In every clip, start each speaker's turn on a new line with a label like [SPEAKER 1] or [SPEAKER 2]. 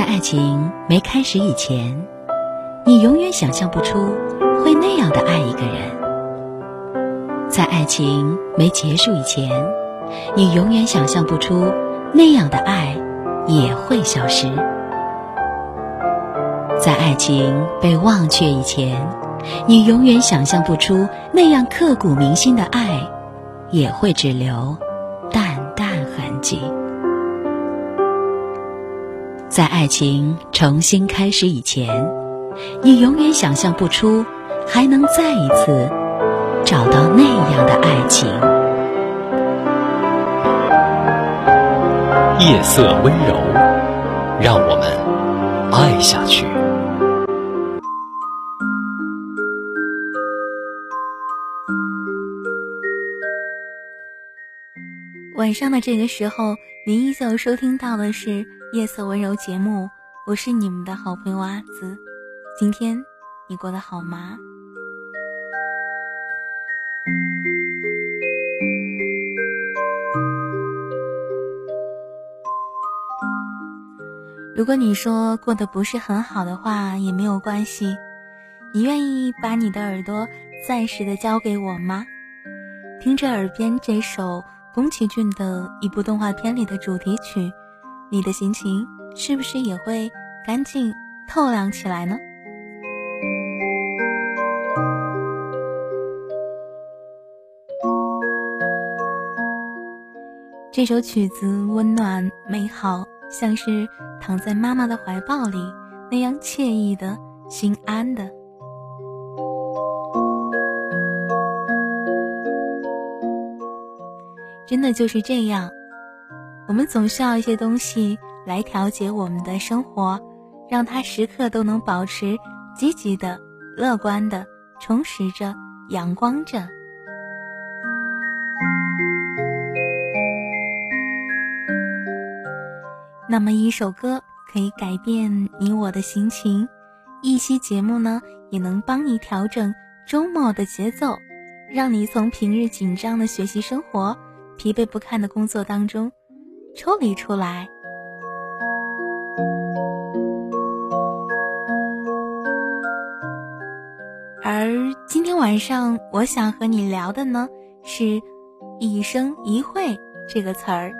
[SPEAKER 1] 在爱情没开始以前，你永远想象不出会那样的爱一个人；在爱情没结束以前，你永远想象不出那样的爱也会消失；在爱情被忘却以前，你永远想象不出那样刻骨铭心的爱也会只留淡淡痕迹。在爱情重新开始以前，你永远想象不出还能再一次找到那样的爱情。
[SPEAKER 2] 夜色温柔，让我们爱下去。
[SPEAKER 3] 晚上的这个时候，您依旧收听到的是。夜色温柔节目，我是你们的好朋友阿紫。今天你过得好吗？如果你说过得不是很好的话，也没有关系。你愿意把你的耳朵暂时的交给我吗？听着耳边这首宫崎骏的一部动画片里的主题曲。你的心情是不是也会干净透亮起来呢？这首曲子温暖美好，像是躺在妈妈的怀抱里那样惬意的心安的。真的就是这样。我们总需要一些东西来调节我们的生活，让它时刻都能保持积极的、乐观的、充实着、阳光着。那么，一首歌可以改变你我的心情，一期节目呢，也能帮你调整周末的节奏，让你从平日紧张的学习生活、疲惫不堪的工作当中。抽离出来。而今天晚上，我想和你聊的呢，是“一生一会”这个词儿。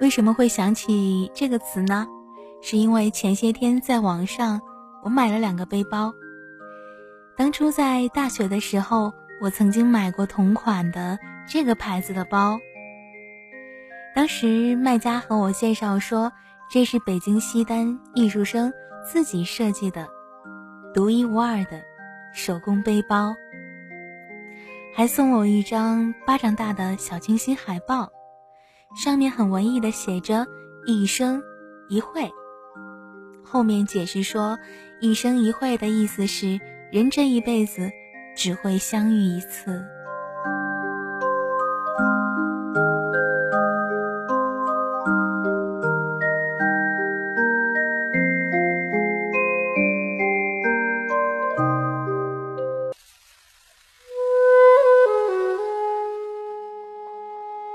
[SPEAKER 3] 为什么会想起这个词呢？是因为前些天在网上，我买了两个背包。当初在大学的时候。我曾经买过同款的这个牌子的包，当时卖家和我介绍说，这是北京西单艺术生自己设计的，独一无二的手工背包，还送我一张巴掌大的小清新海报，上面很文艺的写着“一生一会”，后面解释说，“一生一会”的意思是人这一辈子。只会相遇一次。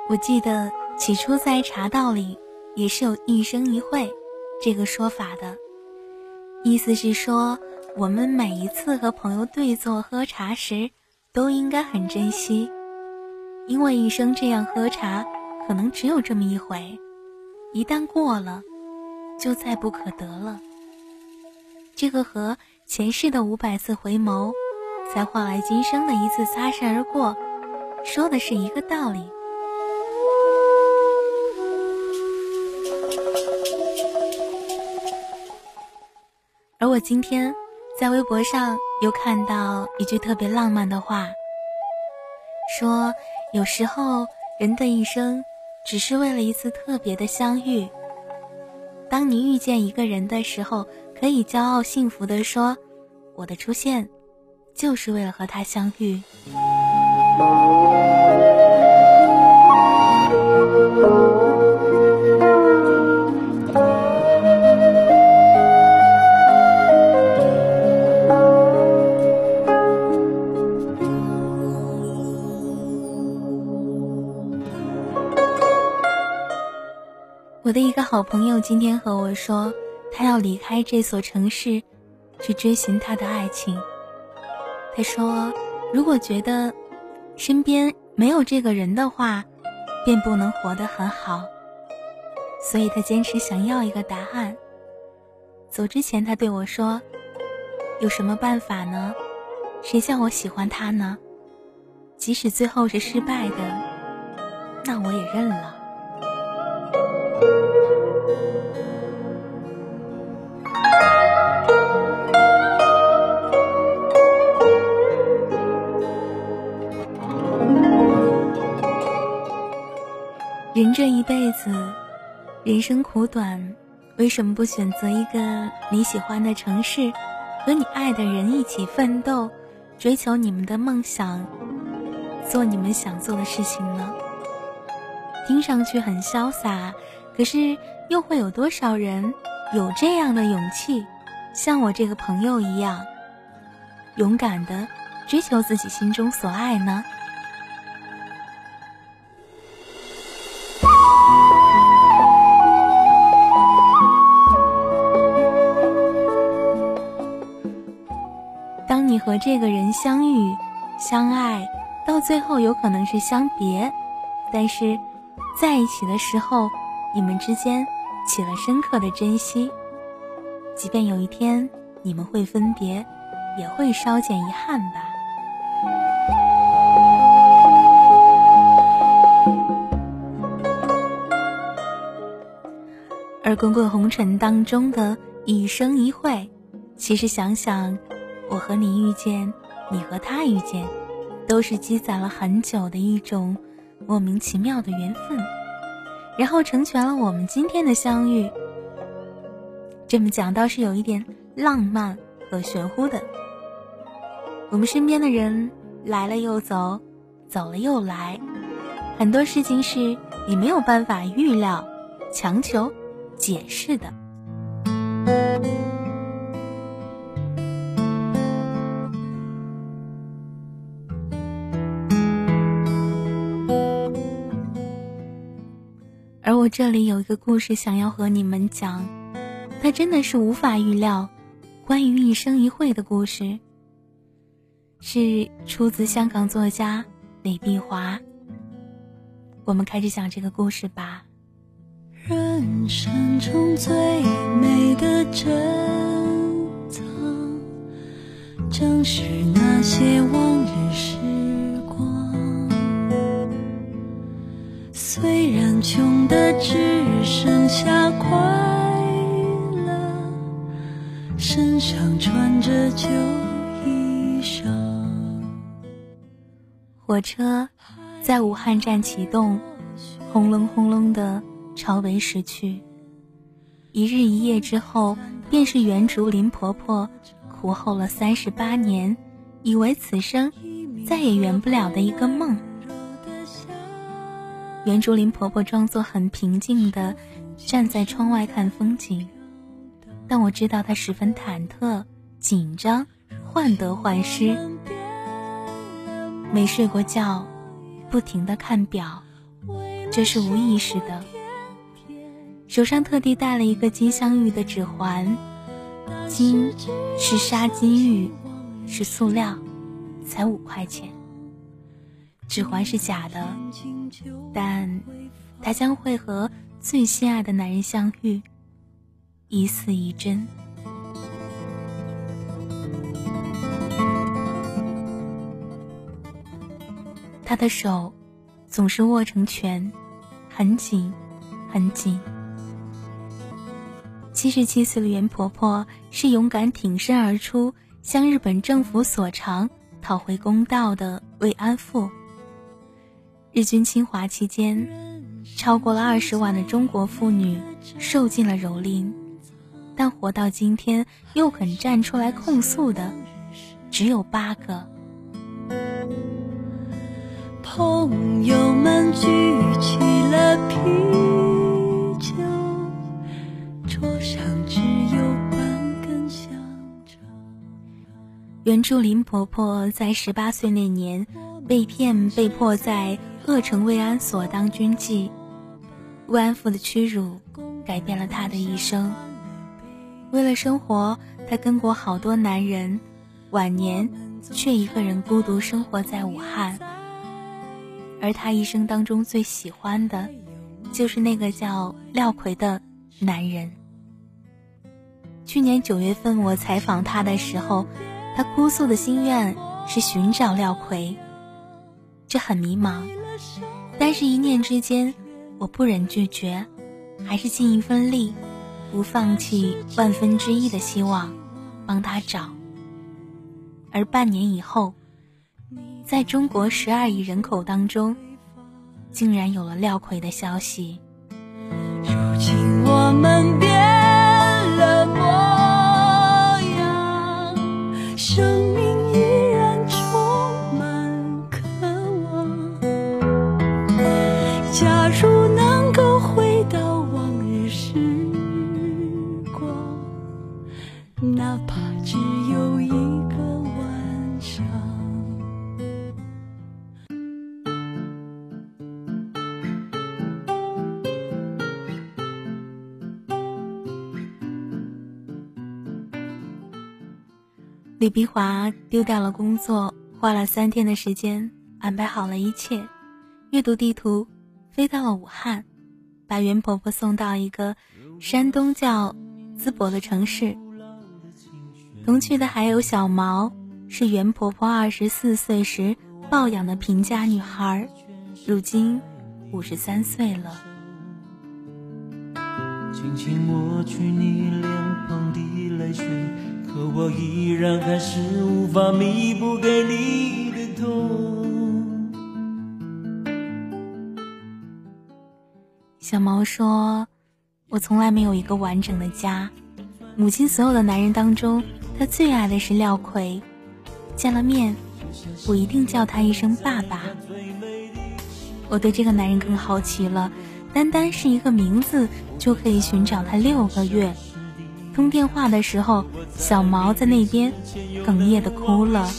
[SPEAKER 3] 我记得起初在茶道里也是有一生一会这个说法的，意思是说。我们每一次和朋友对坐喝茶时，都应该很珍惜，因为一生这样喝茶，可能只有这么一回，一旦过了，就再不可得了。这个和前世的五百次回眸，才换来今生的一次擦身而过，说的是一个道理。而我今天。在微博上又看到一句特别浪漫的话，说有时候人的一生只是为了一次特别的相遇。当你遇见一个人的时候，可以骄傲幸福的说：“我的出现就是为了和他相遇。”我的一个好朋友今天和我说，他要离开这所城市，去追寻他的爱情。他说，如果觉得身边没有这个人的话，便不能活得很好。所以他坚持想要一个答案。走之前，他对我说：“有什么办法呢？谁叫我喜欢他呢？即使最后是失败的，那我也认了。”人这一辈子，人生苦短，为什么不选择一个你喜欢的城市，和你爱的人一起奋斗，追求你们的梦想，做你们想做的事情呢？听上去很潇洒，可是又会有多少人有这样的勇气，像我这个朋友一样，勇敢的追求自己心中所爱呢？和这个人相遇、相爱，到最后有可能是相别，但是在一起的时候，你们之间起了深刻的珍惜。即便有一天你们会分别，也会稍减遗憾吧。而滚滚红尘当中的一生一会，其实想想。我和你遇见，你和他遇见，都是积攒了很久的一种莫名其妙的缘分，然后成全了我们今天的相遇。这么讲倒是有一点浪漫和玄乎的。我们身边的人来了又走，走了又来，很多事情是你没有办法预料、强求、解释的。我这里有一个故事想要和你们讲，它真的是无法预料，关于一生一会的故事，是出自香港作家李碧华。我们开始讲这个故事吧。
[SPEAKER 4] 人生中最美的珍藏，正是那些往日时光。虽然穷的只剩下快乐，身上穿着旧衣裳。
[SPEAKER 3] 火车在武汉站启动，轰隆轰隆的朝北驶去。一日一夜之后，便是原竹林婆婆苦候了三十八年，以为此生再也圆不了的一个梦。袁竹林婆婆装作很平静的站在窗外看风景，但我知道她十分忐忑、紧张、患得患失，没睡过觉，不停的看表，这是无意识的。手上特地戴了一个金镶玉的指环，金是沙金玉，是塑料，才五块钱。指环是假的，但他将会和最心爱的男人相遇，一似一真。他的手总是握成拳，很紧，很紧。七十七岁的袁婆婆是勇敢挺身而出，向日本政府索偿，讨回公道的慰安妇。日军侵华期间，超过了二十万的中国妇女受尽了蹂躏，但活到今天又肯站出来控诉的，只有八个。
[SPEAKER 4] 朋友们举起了啤酒，桌上只有半根香肠。
[SPEAKER 3] 袁竹林婆婆在十八岁那年被骗，被迫在。鄂城慰安所当军妓，慰安妇的屈辱改变了她的一生。为了生活，她跟过好多男人，晚年却一个人孤独生活在武汉。而她一生当中最喜欢的，就是那个叫廖奎的男人。去年九月份，我采访他的时候，他哭诉的心愿是寻找廖奎。这很迷茫，但是，一念之间，我不忍拒绝，还是尽一份力，不放弃万分之一的希望，帮他找。而半年以后，在中国十二亿人口当中，竟然有了廖奎的消息。
[SPEAKER 5] 如今我们
[SPEAKER 3] 李碧华丢掉了工作，花了三天的时间安排好了一切，阅读地图，飞到了武汉，把袁婆婆送到一个山东叫淄博的城市。同去的还有小毛，是袁婆婆二十四岁时抱养的贫家女孩，如今五十三岁了。
[SPEAKER 4] 轻轻抹去你脸庞的泪水，可我依然还是无法弥补给你的痛。
[SPEAKER 3] 小毛说：“我从来没有一个完整的家，母亲所有的男人当中，她最爱的是廖奎。见了面，我一定叫他一声爸爸。我对这个男人更好奇了，单单是一个名字就可以寻找他六个月。通电话的时候，小毛在那边哽咽的哭了。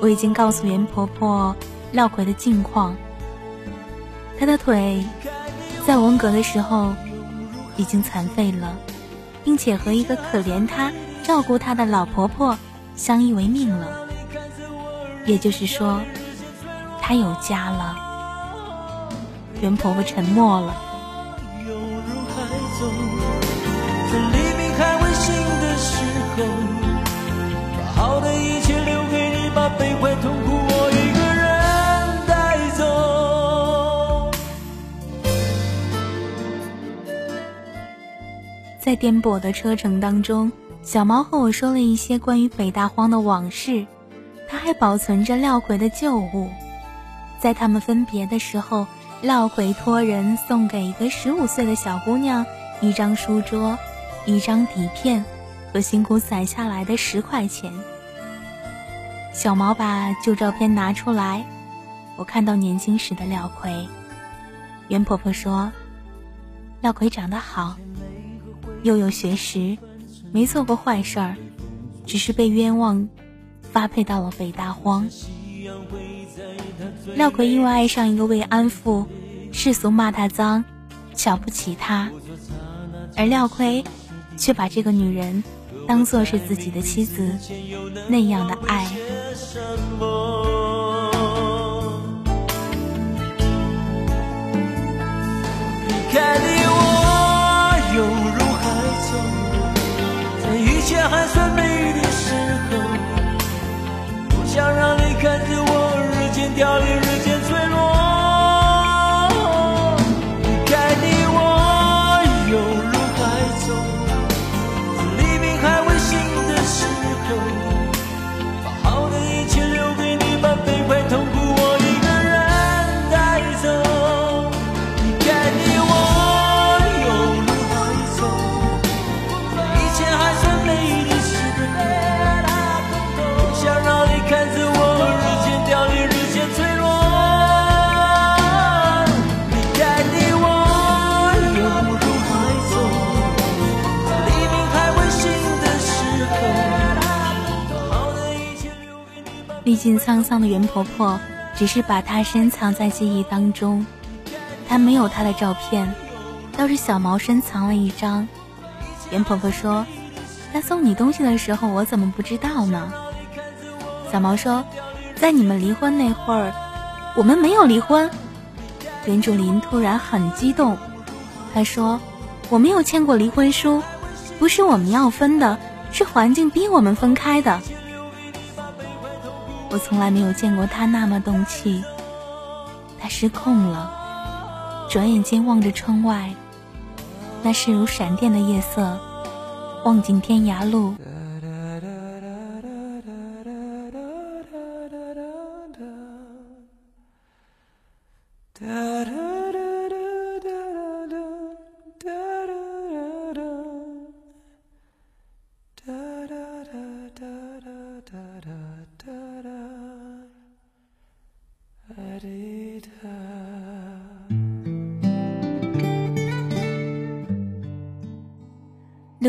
[SPEAKER 3] 我已经告诉袁婆婆廖奎的近况。”他的腿在文革的时候已经残废了，并且和一个可怜他、照顾他的老婆婆相依为命了。也就是说，他有家了。袁婆婆沉默了。
[SPEAKER 4] 把悲欢痛苦我一个人带走。
[SPEAKER 3] 在颠簸的车程当中，小毛和我说了一些关于北大荒的往事，他还保存着廖奎的旧物。在他们分别的时候，廖奎托人送给一个十五岁的小姑娘一张书桌、一张底片和辛苦攒下来的十块钱。小毛把旧照片拿出来，我看到年轻时的廖奎。袁婆婆说，廖奎长得好。又有学识，没做过坏事儿，只是被冤枉，发配到了北大荒。廖奎因为爱上一个慰安妇，世俗骂他脏，瞧不起他，而廖奎却把这个女人当做是自己的妻子，那样的爱。
[SPEAKER 4] 离开你我犹如海走，在一切还算美丽的时候，不想让你看着我日渐凋零，
[SPEAKER 3] 历尽沧桑的袁婆婆，只是把她深藏在记忆当中。她没有她的照片，倒是小毛深藏了一张。袁婆婆说：“他送你东西的时候，我怎么不知道呢？”小毛说：“在你们离婚那会儿，我们没有离婚。”袁竹林突然很激动，他说：“我没有签过离婚书，不是我们要分的，是环境逼我们分开的。”我从来没有见过他那么动气，他失控了，转眼间望着窗外，那是如闪电的夜色，望尽天涯路。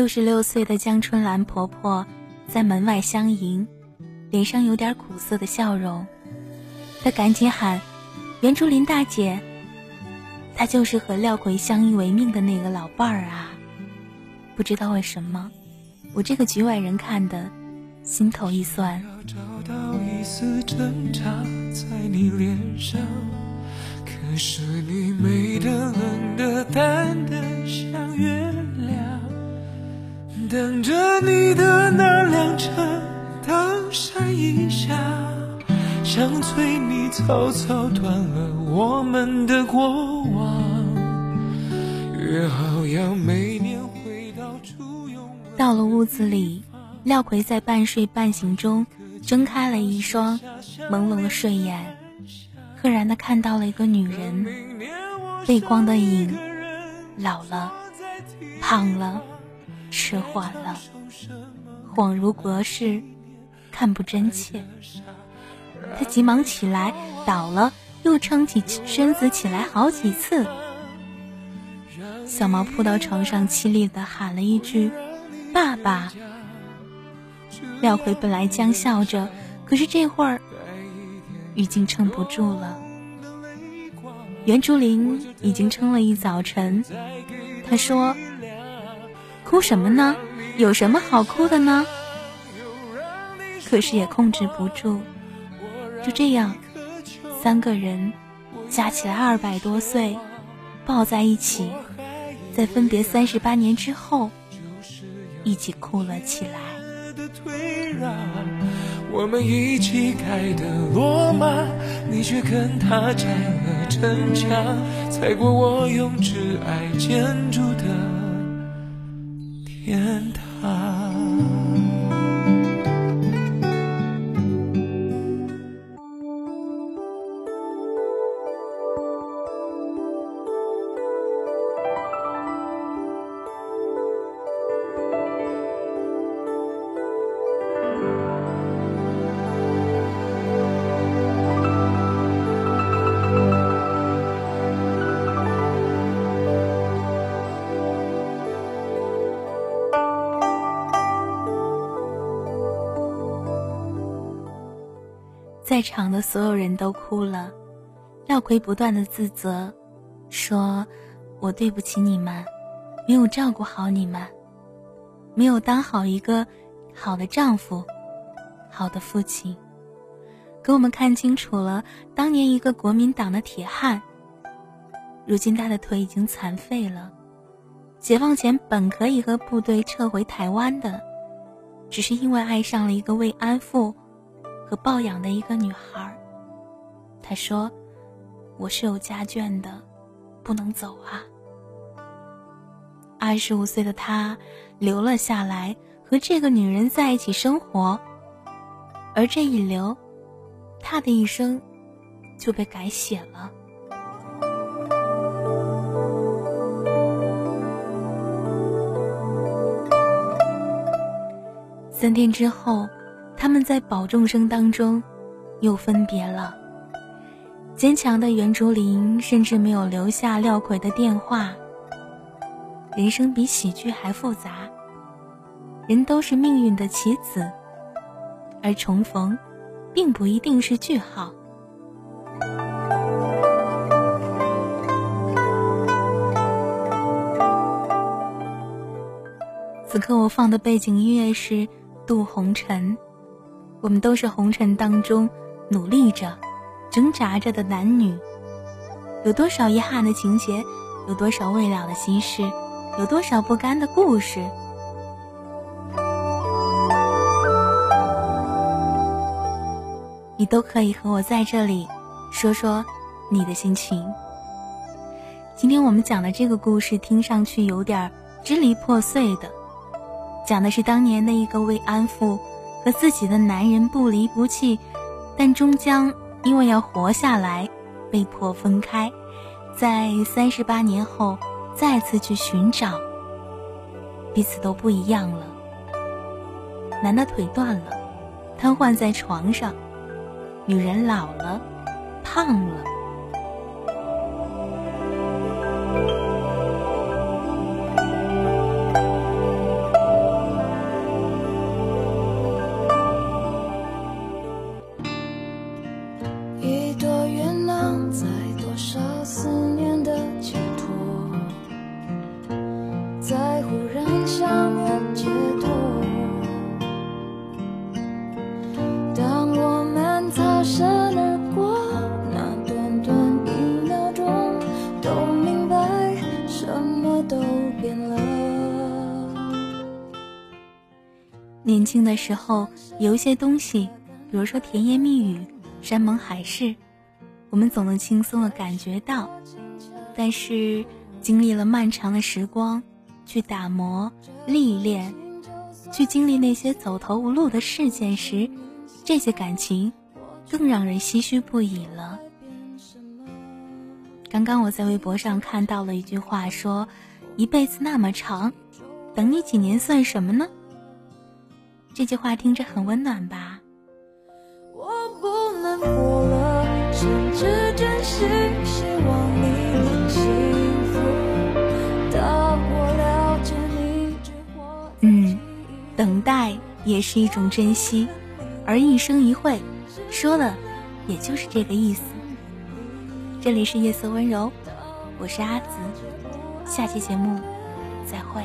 [SPEAKER 3] 六十六岁的江春兰婆婆在门外相迎，脸上有点苦涩的笑容。她赶紧喊：“袁竹林大姐，她就是和廖奎相依为命的那个老伴儿啊！”不知道为什么，我这个局外人看的心头一酸。
[SPEAKER 6] 找到一丝挣扎在你脸上，可是你美的、冷的、淡的像月。等着你的那辆车灯闪一下，想催你草草断了我们的过往。约好要每年回到初拥。
[SPEAKER 3] 到了屋子里，廖奎在半睡半醒中睁开了一双朦胧的睡眼，赫然的看到了一个女人，背光的影，老了，胖了。迟缓了，恍如隔世，看不真切。他急忙起来，倒了，又撑起身子起来好几次。小毛扑到床上，凄厉的喊了一句：“爸爸。”廖奎本来将笑着，可是这会儿已经撑不住了。袁竹林已经撑了一早晨，他说。哭什么呢？有什么好哭的呢？可是也控制不住。就这样，三个人加起来二百多岁，抱在一起，在分别三十八年之后，一起哭了起来。
[SPEAKER 6] 我们一起盖的罗马，你却跟他拆了城墙，踩过我用挚爱建筑的。天堂。
[SPEAKER 3] 在场的所有人都哭了，廖奎不断的自责，说：“我对不起你们，没有照顾好你们，没有当好一个好的丈夫，好的父亲，给我们看清楚了当年一个国民党的铁汉，如今他的腿已经残废了，解放前本可以和部队撤回台湾的，只是因为爱上了一个慰安妇。”和抱养的一个女孩，他说：“我是有家眷的，不能走啊。”二十五岁的他留了下来，和这个女人在一起生活，而这一留，他的一生就被改写了。三天之后。他们在保重声当中又分别了。坚强的袁竹林甚至没有留下廖魁的电话。人生比喜剧还复杂。人都是命运的棋子。而重逢并不一定是句号。此刻我放的背景音乐是渡红尘。我们都是红尘当中努力着、挣扎着的男女，有多少遗憾的情节，有多少未了的心事，有多少不甘的故事，你都可以和我在这里说说你的心情。今天我们讲的这个故事听上去有点支离破碎的，讲的是当年的一个为安抚和自己的男人不离不弃，但终将因为要活下来被迫分开，在三十八年后再次去寻找，彼此都不一样了。男的腿断了，瘫痪在床上；女人老了，胖了。
[SPEAKER 4] 都变了。
[SPEAKER 3] 年轻的时候，有一些东西，比如说甜言蜜语、山盟海誓，我们总能轻松的感觉到。但是，经历了漫长的时光，去打磨、历练，去经历那些走投无路的事件时，这些感情更让人唏嘘不已了。刚刚我在微博上看到了一句话，说：“一辈子那么长，等你几年算什么呢？”这句话听着很温暖吧？
[SPEAKER 4] 我不能活了，甚至真心希望你能幸福。大过了解你
[SPEAKER 3] 嗯，等待也是一种珍惜，而一生一会，说了也就是这个意思。这里是夜色温柔，我是阿紫，下期节目再会。